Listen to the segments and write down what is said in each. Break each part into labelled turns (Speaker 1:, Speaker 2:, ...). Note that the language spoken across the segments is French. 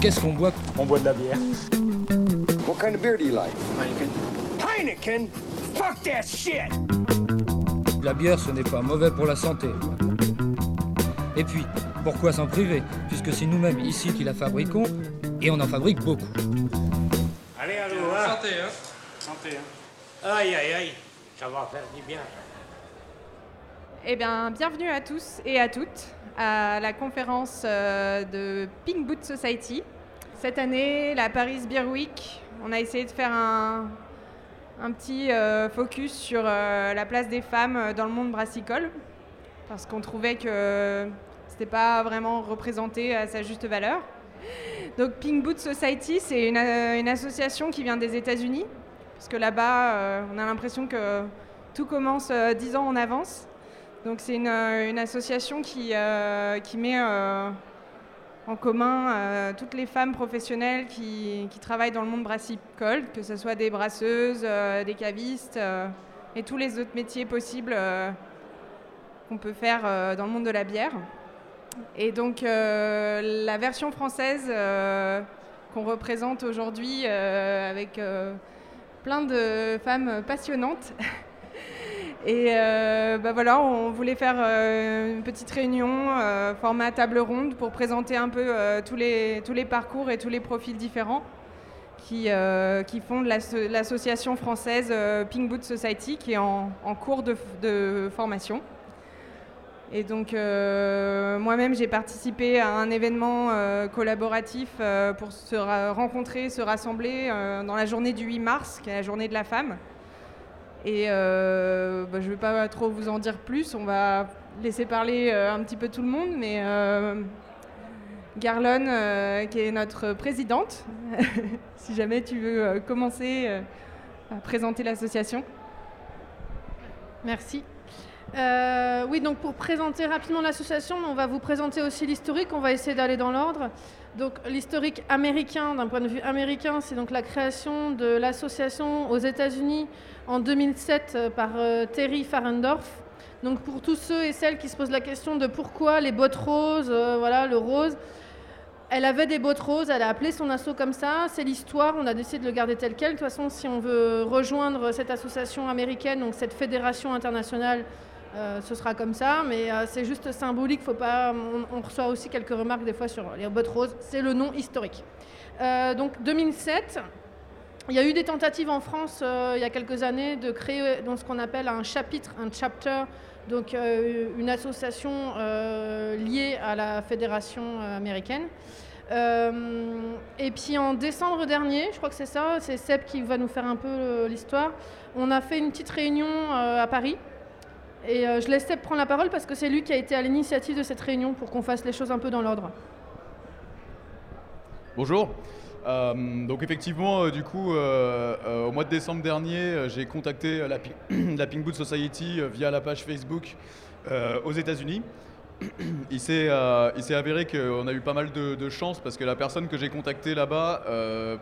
Speaker 1: Qu'est-ce qu'on boit?
Speaker 2: On boit de la bière.
Speaker 3: What kind of beer do you like?
Speaker 4: Heineken? Fuck that shit!
Speaker 1: La bière, ce n'est pas mauvais pour la santé. Et puis, pourquoi s'en priver? Puisque c'est nous-mêmes ici qui la fabriquons, et on en fabrique beaucoup.
Speaker 2: Allez, allô, hein.
Speaker 1: Santé, hein
Speaker 2: Santé, hein. Aïe, aïe, aïe, ça va faire du bien.
Speaker 5: Eh bien, bienvenue à tous et à toutes à la conférence euh, de Pink Boot Society. Cette année, la Paris Beer Week, on a essayé de faire un, petit euh, focus sur euh, la place des femmes dans le monde brassicole, parce qu'on trouvait que c'était pas vraiment représenté à sa juste valeur. Donc Pink Boot Society, c'est une, une association qui vient des États-Unis, parce que là-bas, on a l'impression que tout commence dix ans en avance. Donc c'est une, une, association qui, euh, met euh, en commun euh, toutes les femmes professionnelles qui, qui, travaillent dans le monde brassicole, que ce soit des brasseuses, des cavistes et tous les autres métiers possibles qu'on peut faire dans le monde de la bière. Et donc la version française qu'on représente aujourd'hui avec plein de femmes passionnantes. Et euh, bah voilà, on voulait faire euh, une petite réunion, euh, format table ronde, pour présenter un peu tous, les, tous les parcours et tous les profils différents qui, qui fondent l'association française Pink Boot Society, qui est en, en cours de, de, formation. Et donc moi-même, j'ai participé à un événement collaboratif pour se rencontrer, se rassembler dans la journée du 8 mars, qui est la journée de la femme. Et euh, bah, je ne vais pas trop vous en dire plus, on va laisser parler euh, un petit peu tout le monde, mais euh, Garlon, qui est notre présidente, si jamais tu veux commencer à présenter l'association.
Speaker 6: Merci. Oui, donc pour présenter rapidement l'association, on va vous présenter aussi l'historique, on va essayer d'aller dans l'ordre. Donc l'historique américain, d'un point de vue américain, c'est donc la création de l'association aux États-Unis en 2007 par euh, Terry Farendorf. Donc pour tous ceux et celles qui se posent la question de pourquoi les bottes roses, euh, voilà, le rose, elle avait des bottes roses, elle a appelé son assaut comme ça, c'est l'histoire, on a décidé de le garder tel quel. De toute façon, si on veut rejoindre cette association américaine, donc cette fédération internationale, euh, ce sera comme ça, mais euh, c'est juste symbolique. Faut pas, on, reçoit aussi quelques remarques des fois sur les bottes roses. C'est le nom historique. Euh, donc 2007, il y a eu des tentatives en France il y a quelques années de créer donc, ce qu'on appelle un chapitre, un chapter, donc une association liée à la fédération américaine. et puis en décembre dernier, je crois que c'est ça, c'est Seb qui va nous faire un peu l'histoire, on a fait une petite réunion à Paris et euh, je laisse Seb prendre la parole parce que c'est lui qui a été à l'initiative de cette réunion pour qu'on fasse les choses un peu dans l'ordre.
Speaker 7: Bonjour. Euh, donc effectivement, euh, du coup, au mois de décembre dernier, j'ai contacté la, la, Pink Boot Society via la page Facebook aux États-Unis. Il s'est avéré qu'on a eu pas mal de, de, chance parce que la personne que j'ai contactée là-bas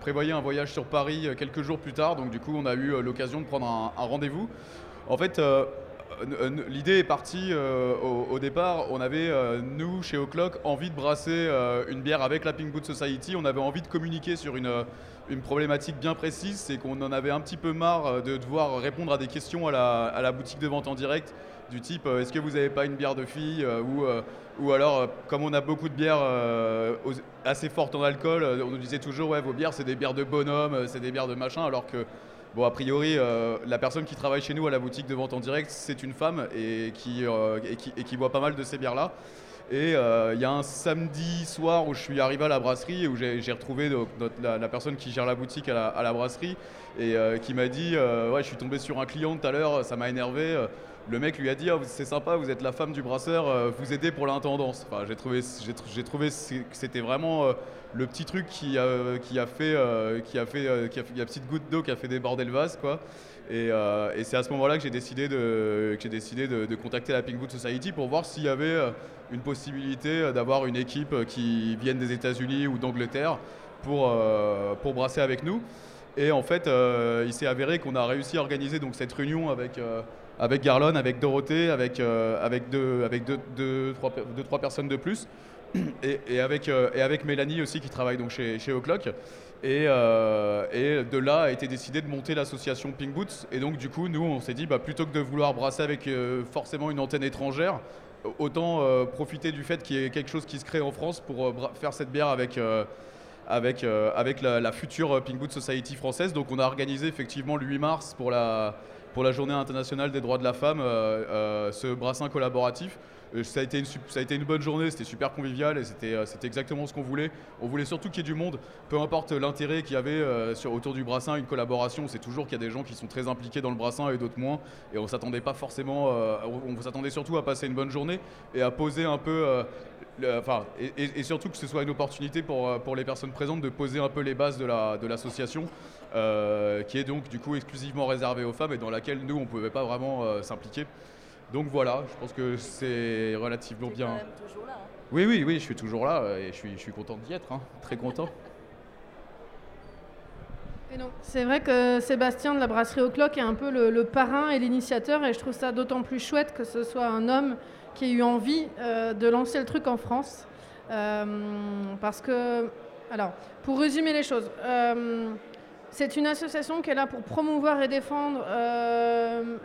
Speaker 7: prévoyait un voyage sur Paris quelques jours plus tard. Donc du coup, on a eu l'occasion de prendre un, un rendez-vous. En fait, L'idée est partie euh, au, départ. On avait, euh, nous, chez O'Clock, envie de brasser euh, une bière avec la Pink Boot Society. On avait envie de communiquer sur une, une problématique bien précise. C'est qu'on en avait un petit peu marre de devoir répondre à des questions à la, à la boutique de vente en direct, du type est-ce que vous n'avez pas une bière de fille ou, ou alors, comme on a beaucoup de bières assez fortes en alcool, on nous disait toujours ouais, vos bières, c'est des bières de bonhomme, c'est des bières de machin, alors que Bon, a priori, euh, la personne qui travaille chez nous à la boutique de vente en direct, c'est une femme et qui, euh, boit pas mal de ces bières-là. Et il euh, y a un samedi soir où je suis arrivé à la brasserie et où j'ai retrouvé la, personne qui gère la boutique à la, à la brasserie et euh, qui m'a dit Ouais, je suis tombé sur un client tout à l'heure, ça m'a énervé. Le mec lui a dit Ah, c'est sympa, vous êtes la femme du brasseur, euh, vous aidez pour l'intendance. Enfin, j'ai trouvé, j'ai, tr- j'ai trouvé que c'était vraiment euh, le petit truc qui a, qui a fait, euh, qui a fait, euh, qui a fait- petite goutte d'eau qui a fait déborder le vase, quoi. Et, euh, c'est à ce moment-là que j'ai décidé, de, que décidé de, contacter la Pink Boot Society pour voir s'il y avait euh, une possibilité euh, d'avoir une équipe euh, qui vienne des États-Unis ou d'Angleterre pour, euh, pour brasser avec nous. Et en fait, euh, il s'est avéré qu'on a réussi à organiser donc, cette réunion avec, euh, avec Garlon, avec Dorothée, avec, euh, avec, deux, avec deux, trois, personnes de plus, et, avec, euh, et avec Mélanie aussi qui travaille donc chez, chez O'Clock. Et, euh, et de là a été décidé de monter l'association Pink Boots. Et donc du coup, nous, on s'est dit, bah, plutôt que de vouloir brasser avec forcément une antenne étrangère, autant profiter du fait qu'il y ait quelque chose qui se crée en France pour faire cette bière avec, avec, avec la, la future Pink Boot Society française. Donc on a organisé effectivement le 8 mars pour la, pour la journée internationale des droits de la femme euh, euh, ce brassin collaboratif. Euh, Ça a, été une, bonne journée, c'était super convivial et c'était exactement ce qu'on voulait. On voulait surtout qu'il y ait du monde, peu importe l'intérêt qu'il y avait autour du brassin, une collaboration. C'est toujours qu'il y a des gens qui sont très impliqués dans le brassin et d'autres moins. Et on s'attendait pas forcément, on, s'attendait surtout à passer une bonne journée et à poser un peu le- enfin, et, et- et surtout que ce soit une opportunité pour, euh, pour les personnes présentes de poser un peu les bases de la- de l'association, euh, qui est donc du coup exclusivement réservée aux femmes et dans laquelle nous on ne pouvait pas vraiment euh, s'impliquer. Donc voilà, je pense que c'est relativement bien. Oui, oui, oui, je suis toujours là et je suis, je suis content d'y être, hein, très content.
Speaker 6: Et donc, c'est vrai que Sébastien de la brasserie au clock est un peu le, le parrain et l'initiateur, et je trouve ça d'autant plus chouette que ce soit un homme qui ait eu envie euh, de lancer le truc en France. Euh, parce que, alors, pour résumer les choses, euh, c'est une association qui est là pour promouvoir et défendre euh,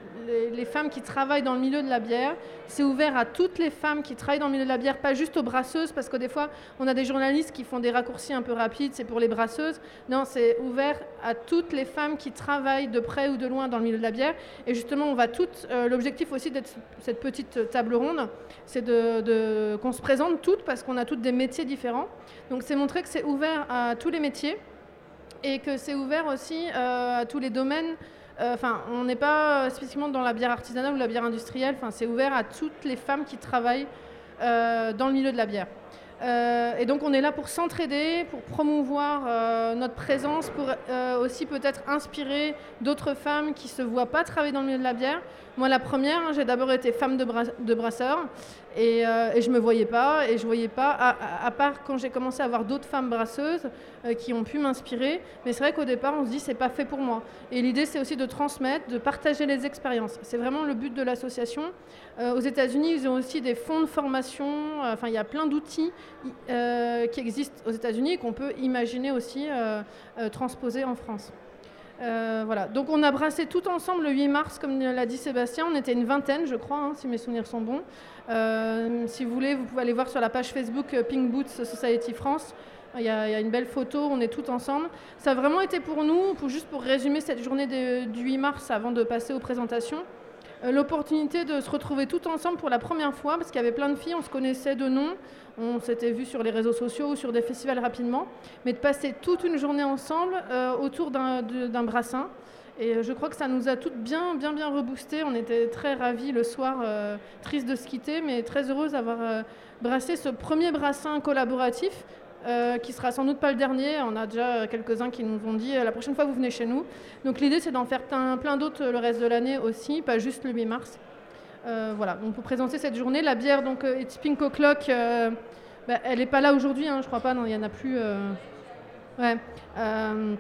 Speaker 6: les, femmes qui travaillent dans le milieu de la bière. C'est ouvert à toutes les femmes qui travaillent dans le milieu de la bière, pas juste aux brasseuses, parce que des fois, on a des journalistes qui font des raccourcis un peu rapides, c'est pour les brasseuses. Non, c'est ouvert à toutes les femmes qui travaillent de près ou de loin dans le milieu de la bière. Et justement, on va toutes. euh, L'objectif aussi d'être cette petite table ronde, c'est de, de- qu'on se présente toutes parce qu'on a toutes des métiers différents. Donc, c'est montrer que c'est ouvert à tous les métiers et que c'est ouvert aussi euh, à tous les domaines. Euh, Enfin, on n'est pas euh, spécifiquement dans la bière artisanale ou la bière industrielle. Enfin, c'est ouvert à toutes les femmes qui travaillent dans le milieu de la bière. Euh, et donc on est là pour s'entraider, pour promouvoir euh, notre présence, pour euh, aussi peut-être inspirer d'autres femmes qui ne se voient pas travailler dans le milieu de la bière. Moi la première, hein, j'ai d'abord été femme de, de brasseur et, je ne me voyais pas, et je voyais pas, à, à- part quand j'ai commencé à avoir d'autres femmes brasseuses qui ont pu m'inspirer. Mais c'est vrai qu'au départ on se dit c'est pas fait pour moi. Et l'idée c'est aussi de transmettre, de partager les expériences. C'est vraiment le but de l'association. Aux États-Unis, ils ont aussi des fonds de formation. Enfin, il y a plein d'outils euh, qui existent aux États-Unis et qu'on peut imaginer aussi euh, euh, transposer en France. Voilà. Donc, on a brassé tout ensemble le 8 mars, comme l'a dit Sébastien. On était une vingtaine, je crois, hein, si mes souvenirs sont bons. Si vous voulez, vous pouvez aller voir sur la page Facebook Pink Boots Society France. Il y, a, une belle photo, on est tous ensemble. Ça a vraiment été pour nous, juste pour résumer cette journée du 8 mars avant de passer aux présentations, l'opportunité de se retrouver tout ensemble pour la première fois, parce qu'il y avait plein de filles, on se connaissait de nom, on s'était vu sur les réseaux sociaux ou sur des festivals rapidement, mais de passer toute une journée ensemble euh, autour d'un brassin. Et euh, je crois que ça nous a toutes bien, bien, bien reboosté. On était très ravis le soir, euh, tristes de se quitter, mais très heureuses d'avoir euh, brassé ce premier brassin collaboratif, qui sera sans doute pas le dernier. On a déjà quelques-uns qui nous ont dit la prochaine fois vous venez chez nous. Donc l'idée c'est d'en faire plein, d'autres le reste de l'année aussi, pas juste le 8 mars. Euh, voilà, donc pour présenter cette journée, la bière donc euh, It's Pink O'Clock, euh, bah, elle n'est pas là aujourd'hui, hein, je crois pas, non, il n'y en a plus. euh, Ouais. Euh,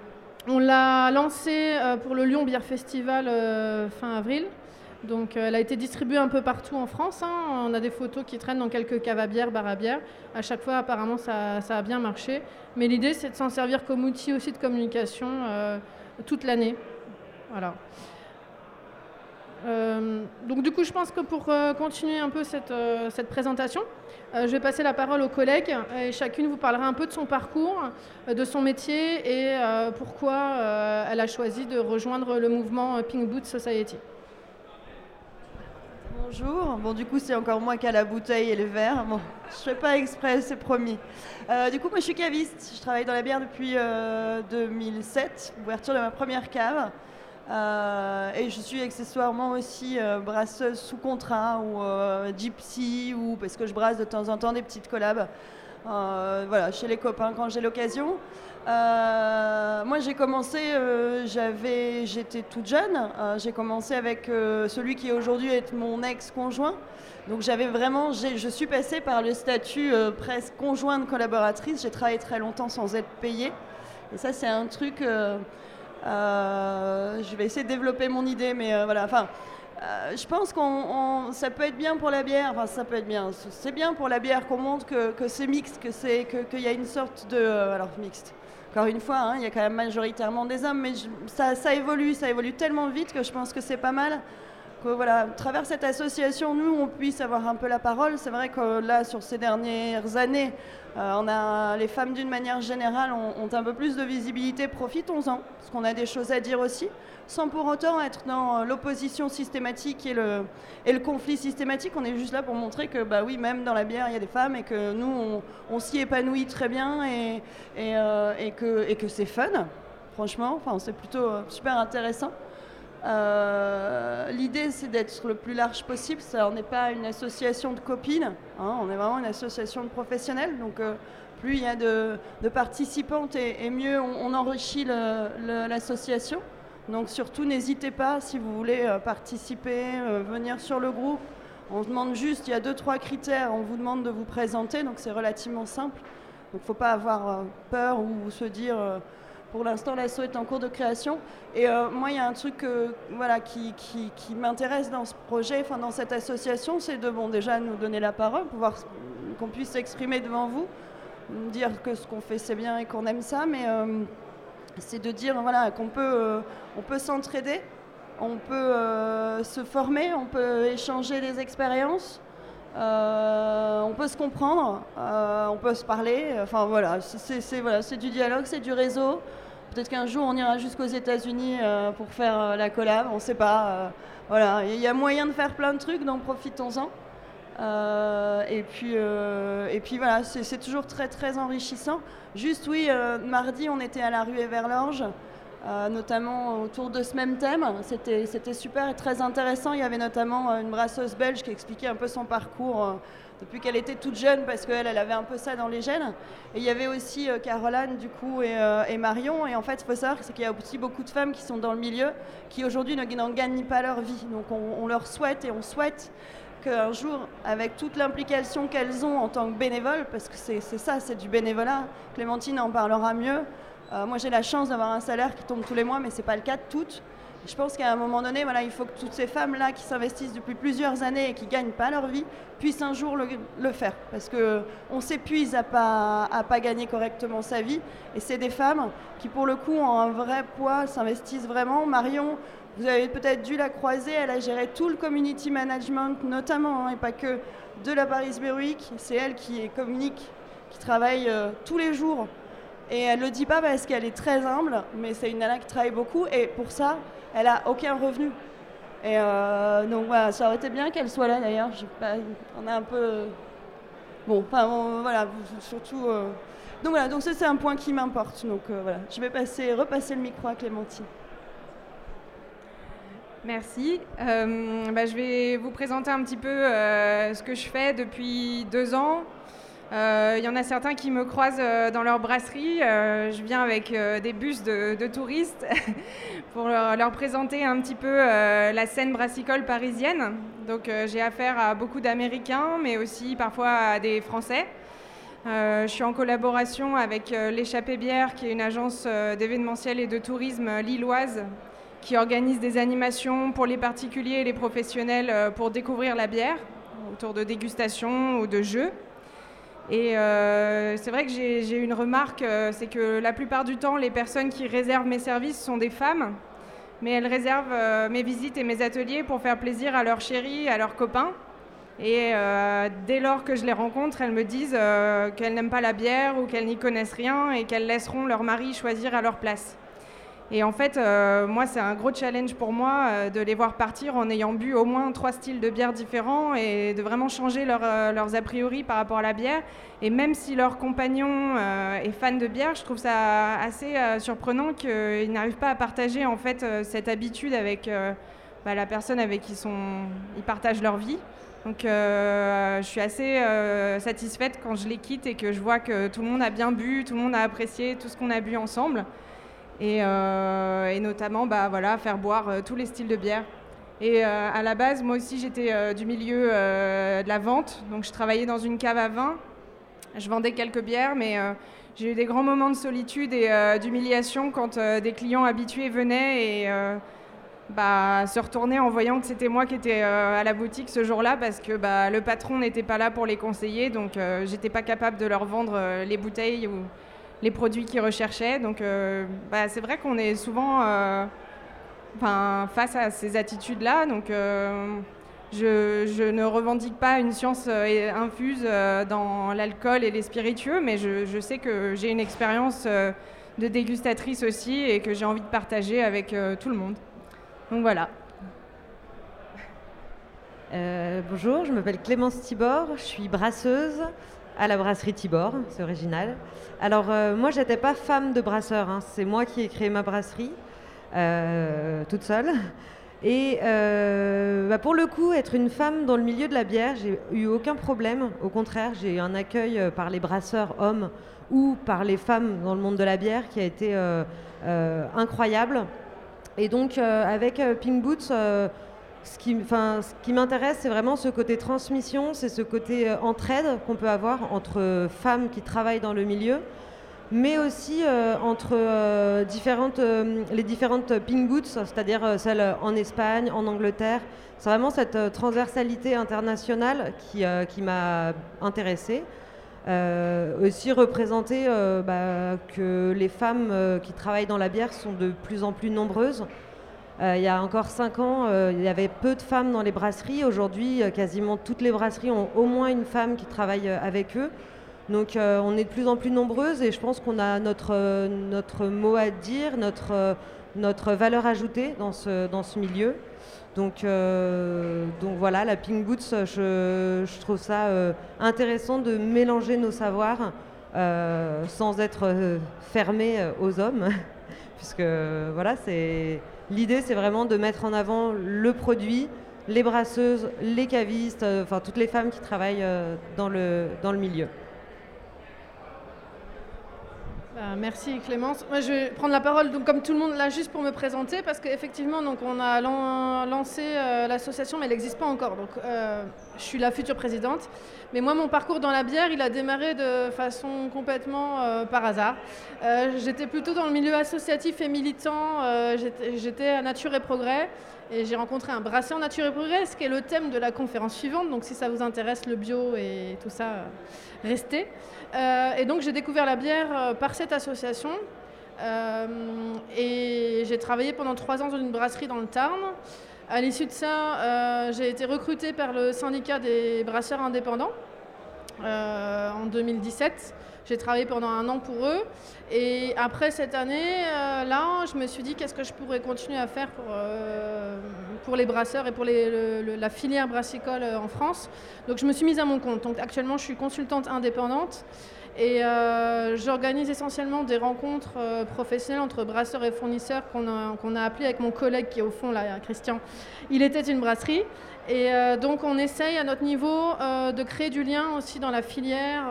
Speaker 6: on l'a lancée euh, pour le Lyon Beer Festival euh, fin avril. Donc euh, elle a été distribuée un peu partout en France. hein. On a des photos qui traînent dans quelques caves à bière, bars à bière. À chaque fois, apparemment, ça, ça a bien marché. Mais l'idée, c'est de s'en servir comme outil aussi de communication euh, toute l'année. Voilà. Euh, donc du coup, je pense que pour euh, continuer un peu cette, euh, cette présentation, je vais passer la parole aux collègues et chacune vous parlera un peu de son parcours, de son métier et pourquoi elle a choisi de rejoindre le mouvement Pink Boot Society.
Speaker 8: Bonjour. Bon, du coup, c'est encore moins qu'à la bouteille et le verre. Bon, je fais pas exprès, c'est promis. Du coup, moi, je suis caviste. Je travaille dans la bière depuis euh, 2007, ouverture de ma première cave. Euh, et je suis accessoirement aussi euh, brasseuse sous contrat ou euh, gypsy ou parce que je brasse de temps en temps des petites collabs. Voilà, chez les copains quand j'ai l'occasion. Moi j'ai commencé, j'avais, j'étais toute jeune. J'ai commencé avec celui qui aujourd'hui est mon ex-conjoint. Donc j'avais vraiment, je suis passée par le statut presque conjointe collaboratrice. J'ai travaillé très longtemps sans être payée. Et ça c'est un truc. Euh, je vais essayer de développer mon idée, mais euh, voilà. Enfin, euh, je pense qu'on on- ça peut être bien pour la bière. Enfin, ça peut être bien. C'est bien pour la bière qu'on montre que, que c'est mixte, que c'est qu'il y a une sorte de alors mixte. Encore une fois, hein, il y a quand même majoritairement des hommes, mais ça, ça évolue, ça évolue tellement vite que je pense que c'est pas mal que voilà, à travers cette association, nous, on puisse avoir un peu la parole. C'est vrai que là, sur ces dernières années, euh, on a, les femmes d'une manière générale ont, un peu plus de visibilité. Profitons-en, parce qu'on a des choses à dire aussi, sans pour autant être dans euh, l'opposition systématique et le, conflit systématique. On est juste là pour montrer que, bah oui, même dans la bière, il y a des femmes et que nous, on, s'y épanouit très bien et, euh, que, que c'est fun, franchement. Enfin, c'est plutôt super intéressant. Euh, L'idée, c'est d'être le plus large possible. Ça, on n'est pas une association de copines, hein, on est vraiment une association de professionnels. Donc, euh, plus il y a de, participantes et, mieux on, enrichit l'association. Donc, surtout, n'hésitez pas si vous voulez euh, participer, venir sur le groupe. On demande juste, il y a deux, trois critères, on vous demande de vous présenter, donc c'est relativement simple. Donc, il ne faut pas avoir peur ou se dire. Pour l'instant, l'asso est en cours de création. Et euh, moi, il y a un truc voilà, qui, m'intéresse dans ce projet, enfin dans cette association, c'est de déjà nous donner la parole, pouvoir qu'on puisse s'exprimer devant vous, dire que ce qu'on fait c'est bien et qu'on aime ça, mais euh, c'est de dire voilà, qu'on peut, euh, peut s'entraider, on peut se former, on peut échanger des expériences. Euh, on peut se comprendre, euh, on peut se parler, enfin voilà, c'est- voilà, du dialogue, c'est du réseau. Peut-être qu'un jour on ira jusqu'aux États-Unis euh, pour faire la collab, on ne sait pas. voilà, il y a moyen de faire plein de trucs, donc profitons-en. Et, puis, et puis voilà, c'est toujours très très enrichissant. Juste oui, mardi on était à la rue vers l'Orge, euh, notamment autour de ce même thème. C'était super et très intéressant. Il y avait notamment euh, une brasseuse belge qui expliquait un peu son parcours euh, depuis qu'elle était toute jeune, parce qu'elle elle avait un peu ça dans les gènes. Et il y avait aussi Caroline du coup et, Marion. Et en fait, il faut savoir qu'il y a aussi beaucoup de femmes qui sont dans le milieu, qui aujourd'hui ne n'en gagnent pas leur vie. Donc on, on leur souhaite et on souhaite qu'un jour, avec toute l'implication qu'elles ont en tant que bénévoles, parce que c'est ça, c'est du bénévolat, Clémentine en parlera mieux. Euh, moi, j'ai la chance d'avoir un salaire qui tombe tous les mois, mais ce n'est pas le cas de toutes. Je pense qu'à un moment donné, voilà, il faut que toutes ces femmes-là qui s'investissent depuis plusieurs années et qui ne gagnent pas leur vie puissent un jour le, faire. Parce qu'on s'épuise à pas, à pas gagner correctement sa vie. Et c'est des femmes qui, pour le coup, ont un vrai poids, s'investissent vraiment. Marion, vous avez peut-être dû la croiser, elle a géré tout le community management, notamment, hein, et pas que, de la Paris Berwick. C'est elle qui communique, qui travaille euh, tous les jours. Et elle ne le dit pas parce qu'elle est très humble, mais c'est une nana qui travaille beaucoup, et pour ça, elle a aucun revenu. Et euh, donc voilà, ça aurait été bien qu'elle soit là d'ailleurs. On a un peu. Bon, enfin voilà, surtout. euh, Donc voilà, donc ça c'est un point qui m'importe. Donc euh, voilà, je vais passer, repasser le micro à Clémentine.
Speaker 5: Merci. Bah, je vais vous présenter un petit peu ce que je fais depuis deux ans. Euh, Il y en a certains qui me croisent euh, dans leur brasserie. Euh, je viens avec des bus de, touristes pour leur, présenter un petit peu la scène brassicole parisienne. Donc j'ai affaire à beaucoup d'Américains, mais aussi parfois à des Français. Je suis en collaboration avec euh, l'échappée bière, qui est une agence d'événementiel et de tourisme lilloise, qui organise des animations pour les particuliers et les professionnels pour découvrir la bière, autour de dégustations ou de jeux. Et euh, c'est vrai que j'ai une remarque, euh, c'est que la plupart du temps, les personnes qui réservent mes services sont des femmes, mais elles réservent euh, mes visites et mes ateliers pour faire plaisir à leurs chéris, à leurs copains. Et dès lors que je les rencontre, elles me disent qu'elles n'aiment pas la bière ou qu'elles n'y connaissent rien et qu'elles laisseront leur mari choisir à leur place. Et en fait, euh, moi, c'est un gros challenge pour moi euh, de les voir partir en ayant bu au moins trois styles de bière différents et de vraiment changer leur, euh, leurs a priori par rapport à la bière. Et même si leur compagnon est fan de bière, je trouve ça assez surprenant qu'ils n'arrivent pas à partager en fait cette habitude avec bah, la personne avec qui ils partagent leur vie. Donc je suis assez satisfaite quand je les quitte et que je vois que tout le monde a bien bu, tout le monde a apprécié tout ce qu'on a bu ensemble. Euh, et, notamment bah, voilà, faire boire euh, tous les styles de bière. Et euh, à la base, moi aussi, j'étais du milieu de la vente, donc je travaillais dans une cave à vin. Je vendais quelques bières, mais j'ai eu des grands moments de solitude et d'humiliation quand des clients habitués venaient et bah, se retournaient en voyant que c'était moi qui étais à la boutique ce jour-là parce que bah, le patron n'était pas là pour les conseiller, donc j'étais pas capable de leur vendre les bouteilles ou les produits qu'ils recherchaient. Donc euh, bah, c'est vrai qu'on est souvent euh, face à ces attitudes-là. Donc euh, je, ne revendique pas une science infuse dans l'alcool et les spiritueux, mais je, sais que j'ai une expérience de dégustatrice aussi et que j'ai envie de partager avec tout le monde. Donc voilà.
Speaker 9: bonjour, je m'appelle Clémence Tibor, je suis brasseuse à la brasserie Tibor, c'est original. Alors euh, moi, j'étais pas femme de brasseur, hein. c'est moi qui ai créé ma brasserie euh, toute seule. Et euh, bah, pour le coup, être une femme dans le milieu de la bière, j'ai eu aucun problème. Au contraire, j'ai eu un accueil par les brasseurs hommes ou par les femmes dans le monde de la bière qui a été incroyable. Et donc avec Pink Boots, ce qui, m'intéresse, c'est vraiment ce côté transmission, c'est ce côté euh, entraide qu'on peut avoir entre femmes qui travaillent dans le milieu, mais aussi euh, entre euh, les différentes pink boots, c'est-à-dire celles en Espagne, en Angleterre. C'est vraiment cette transversalité internationale qui, qui m'a intéressée. aussi représenter bah, que les femmes qui travaillent dans la bière sont de plus en plus nombreuses. Euh, il y a encore cinq ans, euh, il y avait peu de femmes dans les brasseries. Aujourd'hui, euh, quasiment toutes les brasseries ont au moins une femme qui travaille avec eux. Donc on est de plus en plus nombreuses et je pense qu'on a notre, notre mot à dire, notre, notre valeur ajoutée dans ce, dans ce milieu. Donc, donc voilà, la Pink Boots, je, je trouve ça intéressant de mélanger nos savoirs sans être fermé aux hommes, puisque voilà, c'est L'idée, c'est vraiment de mettre en avant le produit, les brasseuses, les cavistes, euh, enfin toutes les femmes qui travaillent euh, dans le, dans le milieu.
Speaker 6: Bah, merci Clémence. Moi, je vais prendre la parole donc, comme tout le monde là juste pour me présenter parce qu'effectivement on a lancé euh, l'association mais elle n'existe pas encore. Donc je suis la future présidente. Mais moi mon parcours dans la bière il a démarré de façon complètement par hasard. j'étais plutôt dans le milieu associatif et militant. j'étais à Nature et Progrès et j'ai rencontré un brasseur Nature et Progrès, ce qui est le thème de la conférence suivante. Donc si ça vous intéresse le bio et tout ça, restez. Euh, et donc j'ai découvert la bière euh, par cette association. Euh, et j'ai travaillé pendant trois ans dans une brasserie dans le Tarn. À l'issue de ça, j'ai été recrutée par le syndicat des brasseurs indépendants en 2017. J'ai travaillé pendant un an pour eux. Et après cette année, là, je me suis dit qu'est-ce que je pourrais continuer à faire pour, pour les brasseurs et pour la filière brassicole en France. Donc je me suis mise à mon compte. Donc actuellement, je suis consultante indépendante. Et euh, j'organise essentiellement des rencontres euh, professionnelles entre brasseurs et fournisseurs qu'on a, a appelées avec mon collègue qui est au fond, là, Christian. Il était une brasserie. Et euh, donc on essaye à notre niveau de créer du lien aussi dans la filière.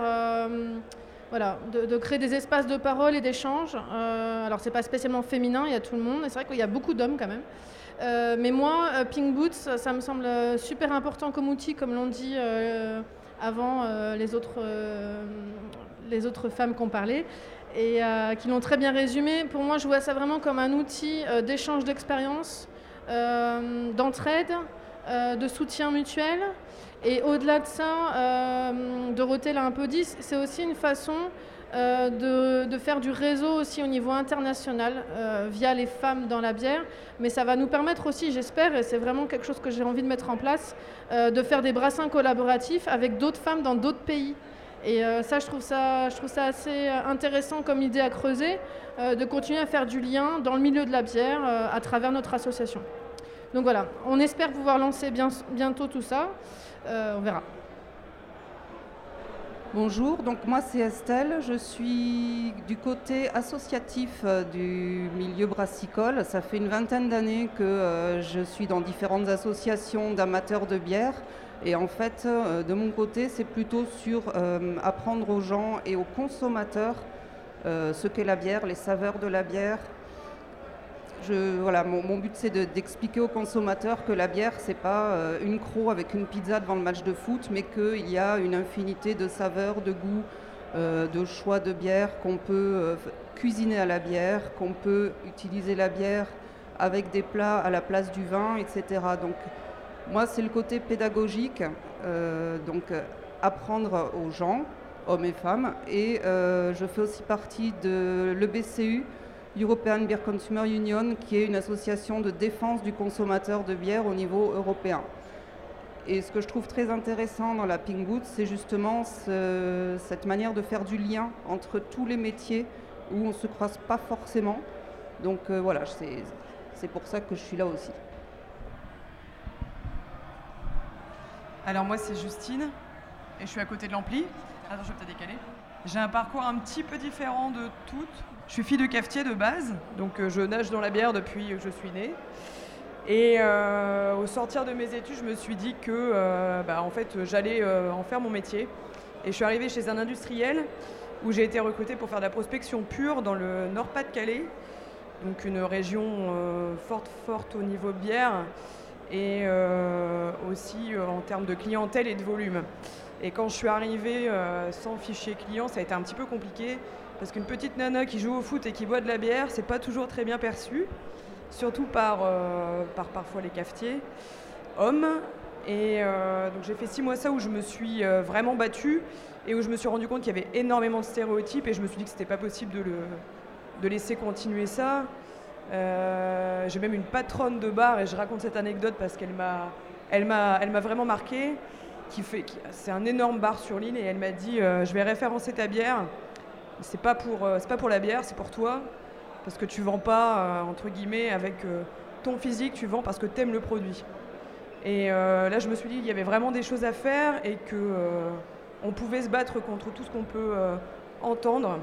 Speaker 6: voilà, de, créer des espaces de parole et d'échange. alors c'est pas spécialement féminin, il y a tout le monde. Et c'est vrai qu'il y a beaucoup d'hommes quand même. mais moi, Pink Boots, ça me semble super important comme outil, comme l'ont dit avant les autres les autres femmes qui ont parlé et euh, qui l'ont très bien résumé. Pour moi, je vois ça vraiment comme un outil euh, d'échange d'expérience, euh, d'entraide, de soutien mutuel. Et au-delà de ça, Dorothée l'a un peu dit, c'est aussi une façon de, faire du réseau aussi au niveau international via les femmes dans la bière. Mais ça va nous permettre aussi, j'espère, et c'est vraiment quelque chose que j'ai envie de mettre en place, de faire des brassins collaboratifs avec d'autres femmes dans d'autres pays. Et euh, ça, je trouve ça, je trouve ça assez intéressant comme idée à creuser, euh, de continuer à faire du lien dans le milieu de la bière euh, à travers notre association. Donc voilà, on espère pouvoir lancer bien- bientôt tout ça. Euh, on verra.
Speaker 10: Bonjour, donc moi c'est Estelle, je suis du côté associatif euh, du milieu brassicole. Ça fait une vingtaine d'années que euh, je suis dans différentes associations d'amateurs de bière. Et en fait, de mon côté, c'est plutôt sur apprendre aux gens et aux consommateurs ce qu'est la bière, les saveurs de la bière, mon, but c'est de- d'expliquer aux consommateurs que la bière c'est pas euh, une croc avec une pizza devant le match de foot, mais qu'il y a une infinité de saveurs, de goûts, euh, de choix de bière, qu'on peut euh, cuisiner à la bière, qu'on peut utiliser la bière avec des plats à la place du vin, etc. Donc moi c'est le côté pédagogique, donc apprendre aux gens, hommes et femmes, et je fais aussi partie de l'EBCU, European Beer Consumer Union, qui est une association de défense du consommateur de bière au niveau européen. Et ce que je trouve très intéressant dans la Pink Boots, c'est justement ce- cette manière de faire du lien entre tous les métiers où on ne se croise pas forcément. Donc euh, voilà, c'est pour ça que je suis là aussi.
Speaker 11: Alors moi c'est Justine et je suis à côté de l'ampli. Attends, je vais peut-être décaler. J'ai un parcours un petit peu différent de toutes. Je suis fille de cafetier de base, donc euh, je nage dans la bière depuis que je suis née. Et euh, au sortir de mes études, je me suis dit que euh, bah, en fait, j'allais en faire mon métier. Et je suis arrivée chez un industriel où j'ai été recrutée pour faire de la prospection pure dans le Nord-Pas-de-Calais, donc une région forte, forte au niveau bière et aussi en termes de clientèle et de volume. Et quand je suis arrivée sans fichier client, ça a été un petit peu compliqué parce qu'une petite nana qui joue au foot et qui boit de la bière, c'est pas toujours très bien perçu, surtout par, euh, par parfois les cafetiers hommes. Et euh, donc j'ai fait six mois ça où je me suis euh, vraiment battue et où je me suis rendu compte qu'il y avait énormément de stéréotypes et je me suis dit que c'était pas possible de, le, de laisser continuer ça. J'ai même une patronne de bar et je raconte cette anecdote parce qu'elle m'a, elle m'a, elle m'a vraiment marqué. Qui fait, c'est un énorme bar sur l'île et elle m'a dit je vais référencer ta bière. C'est pas pour, euh, c'est pas pour la bière, c'est pour toi parce que tu vends pas euh, entre guillemets avec euh, ton physique, tu vends parce que tu aimes le produit. Et là, je me suis dit qu'il y avait vraiment des choses à faire et que on pouvait se battre contre tout ce qu'on peut entendre.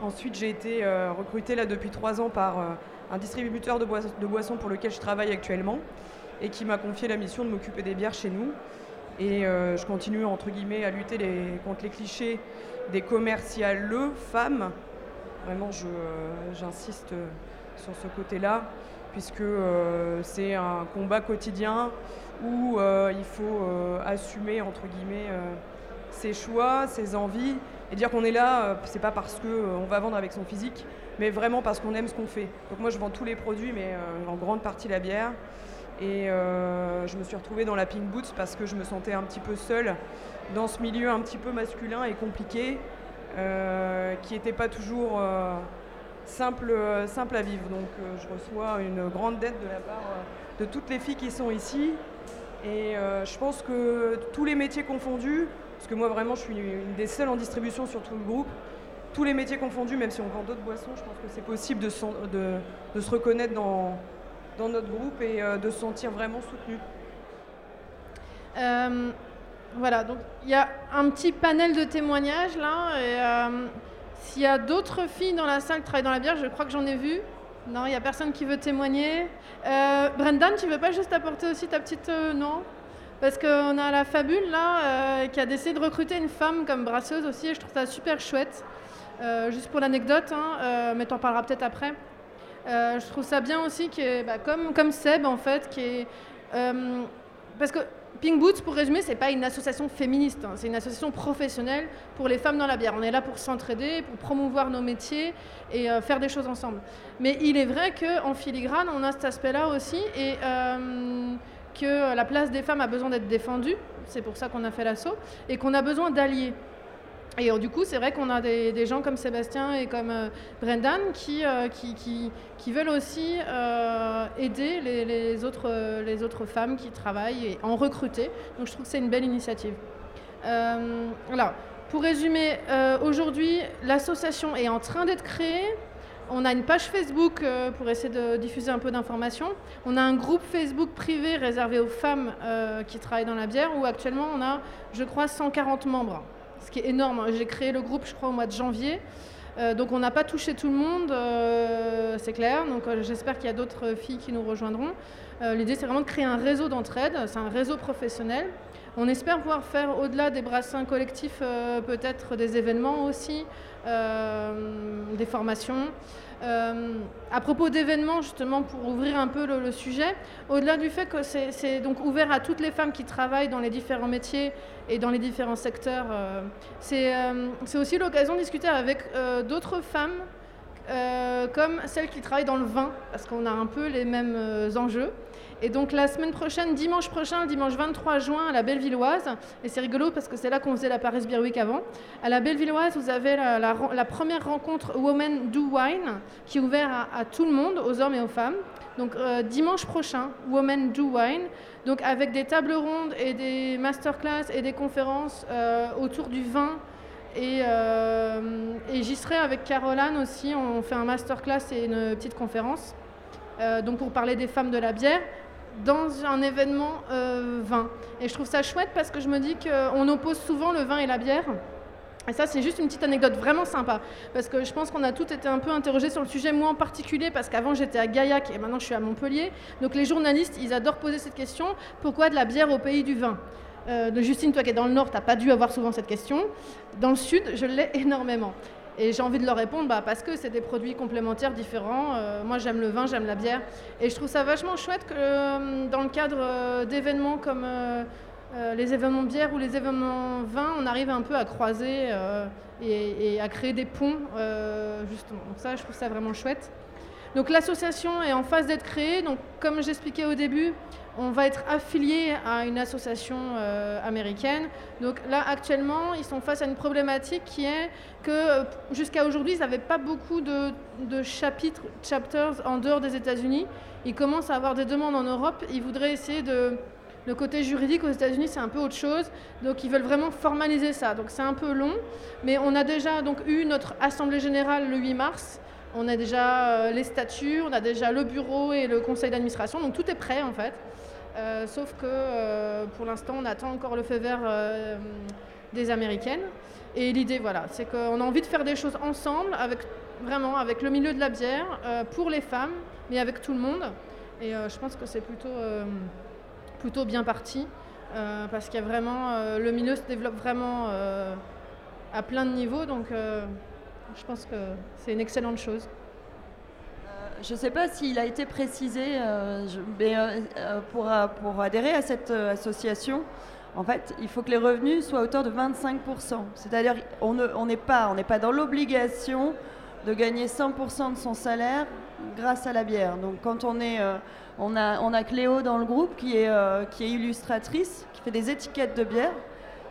Speaker 11: Ensuite, j'ai été recrutée là depuis trois ans par un distributeur de, bois- de boissons pour lequel je travaille actuellement et qui m'a confié la mission de m'occuper des bières chez nous. Et je continue entre guillemets à lutter contre les clichés des commerciales femmes. Vraiment, euh, j'insiste euh, sur ce côté-là, puisque euh, c'est un combat quotidien où il faut assumer entre guillemets ses choix, ses envies, et dire qu'on est là, c'est pas parce qu'on va vendre avec son physique, mais vraiment parce qu'on aime ce qu'on fait. Donc moi, je vends tous les produits, mais en grande partie la bière. Et je me suis retrouvée dans la Pink Boots parce que je me sentais un petit peu seule dans ce milieu un petit peu masculin et compliqué, euh, qui n'était pas toujours euh, simple, euh, simple à vivre. Donc je reçois une grande dette de la part de toutes les filles qui sont ici. Et je pense que tous les métiers confondus, parce que moi vraiment je suis une des seules en distribution sur tout le groupe, tous les métiers confondus, même si on vend d'autres boissons, je pense que c'est possible de, se reconnaître dans, dans notre groupe et de se sentir vraiment soutenu.
Speaker 6: Voilà, donc il y a un petit panel de témoignages là. Et euh, s'il y a d'autres filles dans la salle qui travaillent dans la bière, je crois que j'en ai vu. Non, il n'y a personne qui veut témoigner. Euh, Brendan, tu veux pas juste apporter aussi ta petite. euh, non? Parce qu'on a la Fabule là qui a décidé de recruter une femme comme brasseuse aussi et je trouve ça super chouette. Juste pour l'anecdote, hein, mais t'en parleras peut-être après. Je trouve ça bien aussi que, bah, comme, comme Seb en fait, qui est. parce que Pink Boots, pour résumer, c'est pas une association féministe, hein, c'est une association professionnelle pour les femmes dans la bière. On est là pour s'entraider, pour promouvoir nos métiers et euh, faire des choses ensemble. Mais il est vrai qu'en filigrane, on a cet aspect-là aussi et euh, que la place des femmes a besoin d'être défendue. C'est pour ça qu'on a fait l'assaut et qu'on a besoin d'alliés. Et du coup, c'est vrai qu'on a des, gens comme Sébastien et comme euh, Brendan qui, euh, qui, veulent aussi euh, aider les, autres, femmes qui travaillent et en recruter. Donc je trouve que c'est une belle initiative. Voilà. pour résumer, aujourd'hui, l'association est en train d'être créée. On a une page Facebook pour essayer de diffuser un peu d'informations. On a un groupe Facebook privé réservé aux femmes qui travaillent dans la bière où actuellement on a, je crois, 140 membres. Ce qui est énorme. J'ai créé le groupe, je crois, au mois de janvier. Euh, donc on n'a pas touché tout le monde, euh, c'est clair. Donc euh, j'espère qu'il y a d'autres filles qui nous rejoindront. L'idée c'est vraiment de créer un réseau d'entraide, c'est un réseau professionnel. On espère pouvoir faire au-delà des brassins collectifs euh, peut-être des événements aussi, euh, des formations. Euh, à propos d'événements, justement, pour ouvrir un peu le, le sujet, au-delà du fait que c'est donc ouvert à toutes les femmes qui travaillent dans les différents métiers et dans les différents secteurs, c'est aussi l'occasion de discuter avec d'autres femmes, comme celles qui travaillent dans le vin, parce qu'on a un peu les mêmes enjeux. Et donc la semaine prochaine, dimanche prochain, le dimanche 23 juin, à la Bellevilloise, et c'est rigolo parce que c'est là qu'on faisait la Paris Beer Week avant, à la Bellevilloise, vous avez la, première rencontre Women Do Wine, qui est ouverte à, tout le monde, aux hommes et aux femmes. Donc euh, dimanche prochain, Women Do Wine, donc avec des tables rondes et des masterclass et des conférences euh, autour du vin. Et, euh, et j'y serai avec Caroline aussi, on fait un masterclass et une petite conférence, donc pour parler des femmes de la bière dans un événement euh, vin. Et je trouve ça chouette parce que je me dis qu'on oppose souvent le vin et la bière. Et ça, c'est juste une petite anecdote vraiment sympa. Parce que je pense qu'on a toutes été un peu interrogés sur le sujet, moi en particulier, parce qu'avant j'étais à Gaillac et maintenant je suis à Montpellier. Donc les journalistes, ils adorent poser cette question pourquoi de la bière au pays du vin? Euh, Justine, toi qui es dans le Nord, tu pas dû avoir souvent cette question. Dans le Sud, je l'ai énormément. Et j'ai envie de leur répondre bah, parce que c'est des produits complémentaires différents. Euh, moi, j'aime le vin, j'aime la bière. Et je trouve ça vachement chouette que euh, dans le cadre euh, d'événements comme les événements bière ou les événements vin, on arrive un peu à croiser et, et à créer des ponts, justement. Donc ça, je trouve ça vraiment chouette. Donc l'association est en phase d'être créée. Donc comme j'expliquais au début, on va être affilié à une association euh, américaine. Donc là actuellement, ils sont face à une problématique qui est que euh, jusqu'à aujourd'hui, ils n'avaient pas beaucoup de, de chapitres, chapters en dehors des États-Unis. Ils commencent à avoir des demandes en Europe. Ils voudraient essayer de le côté juridique aux États-Unis, c'est un peu autre chose. Donc, ils veulent vraiment formaliser ça. Donc, c'est un peu long. Mais on a déjà donc, eu notre assemblée générale le 8 mars. On a déjà euh, les statuts, on a déjà le bureau et le conseil d'administration. Donc, tout est prêt en fait. Euh, sauf que euh, pour l'instant, on attend encore le feu vert euh, des Américaines. Et l'idée, voilà, c'est qu'on a envie de faire des choses ensemble, avec vraiment avec le milieu de la bière, pour les femmes, mais avec tout le monde. Et je pense que c'est plutôt, bien parti, parce qu'il y le milieu se développe vraiment à plein de niveaux, donc je pense que c'est une excellente chose.
Speaker 8: Je ne sais pas s'il a été précisé, euh, mais euh, euh, pour, pour adhérer à cette association, en fait, il faut que les revenus soient à hauteur de 25%. C'est-à-dire on ne- on n'est pas, pas dans l'obligation de gagner 100% de son salaire grâce à la bière. Donc quand on est, on a, on a Cléo dans le groupe qui est, qui est illustratrice, qui fait des étiquettes de bière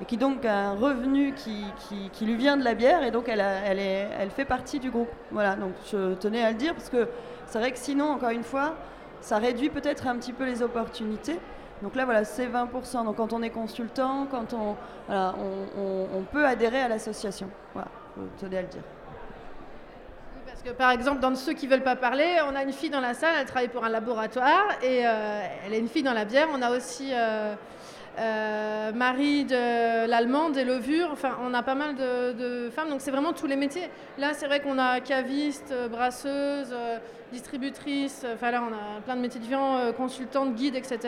Speaker 8: et qui donc a un revenu qui, qui, lui vient de la bière et donc elle, elle, est, elle fait partie du groupe. Voilà, donc je tenais à le dire parce que c'est vrai que sinon, encore une fois, ça réduit peut-être un petit peu les opportunités. Donc là, voilà, c'est 20%. Donc quand on est consultant, quand on, voilà, on, peut adhérer à l'association. Voilà, je tenais à le dire.
Speaker 6: Parce que par exemple, dans ceux qui veulent pas parler, on a une fille dans la salle, elle travaille pour un laboratoire et euh, elle est une fille dans la bière. On a aussi euh, euh, Marie de l'allemande et Levure. Enfin, on a pas mal de, de femmes, donc c'est vraiment tous les métiers. Là, c'est vrai qu'on a caviste, euh, brasseuse, euh, distributrice. Enfin là, on a plein de métiers différents, euh, consultante, guide, etc.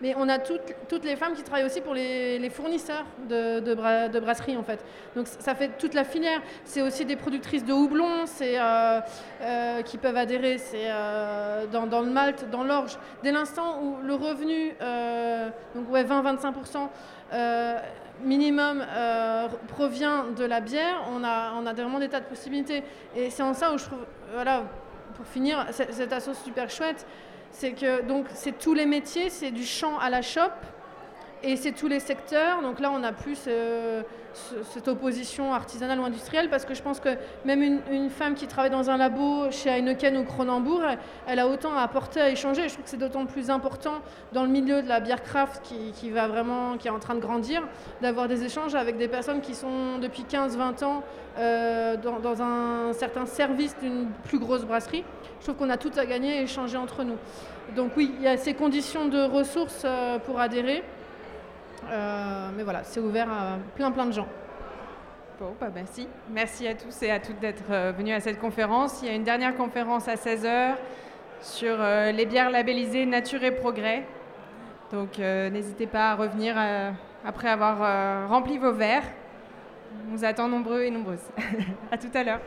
Speaker 6: Mais on a toutes, les femmes qui travaillent aussi pour les, fournisseurs de, de, bra- de brasserie en fait. Donc ça fait toute la filière. C'est aussi des productrices de houblon, c'est euh, euh, qui peuvent adhérer, c'est euh, dans, le malt, dans l'orge. Dès l'instant où le revenu, euh, donc ouais 20-25% euh, minimum euh, provient de la bière, on a, on a vraiment des tas de possibilités. Et c'est en ça où je trouve, voilà, pour finir, cette, asso super chouette, c'est que donc c'est tous les métiers, c'est du champ à la chope. Et c'est tous les secteurs. Donc là, on a plus euh, ce- cette opposition artisanale ou industrielle parce que je pense que même une, femme qui travaille dans un labo chez Heineken ou Kronenbourg, elle, a autant à apporter, à échanger. Je trouve que c'est d'autant plus important dans le milieu de la bière craft qui, va vraiment, qui est en train de grandir, d'avoir des échanges avec des personnes qui sont depuis 15-20 ans euh, dans, dans un certain service d'une plus grosse brasserie. Je trouve qu'on a tout à gagner et échanger entre nous. Donc oui, il y a ces conditions de ressources euh, pour adhérer. Euh, mais voilà, c'est ouvert à plein plein de gens.
Speaker 5: Bon, bah merci. Merci à tous et à toutes d'être euh, venus à cette conférence. Il y a une dernière conférence à 16h sur euh, les bières labellisées Nature et Progrès. Donc n'hésitez pas à revenir après avoir rempli vos verres. On vous attend nombreux et nombreuses. à tout à l'heure.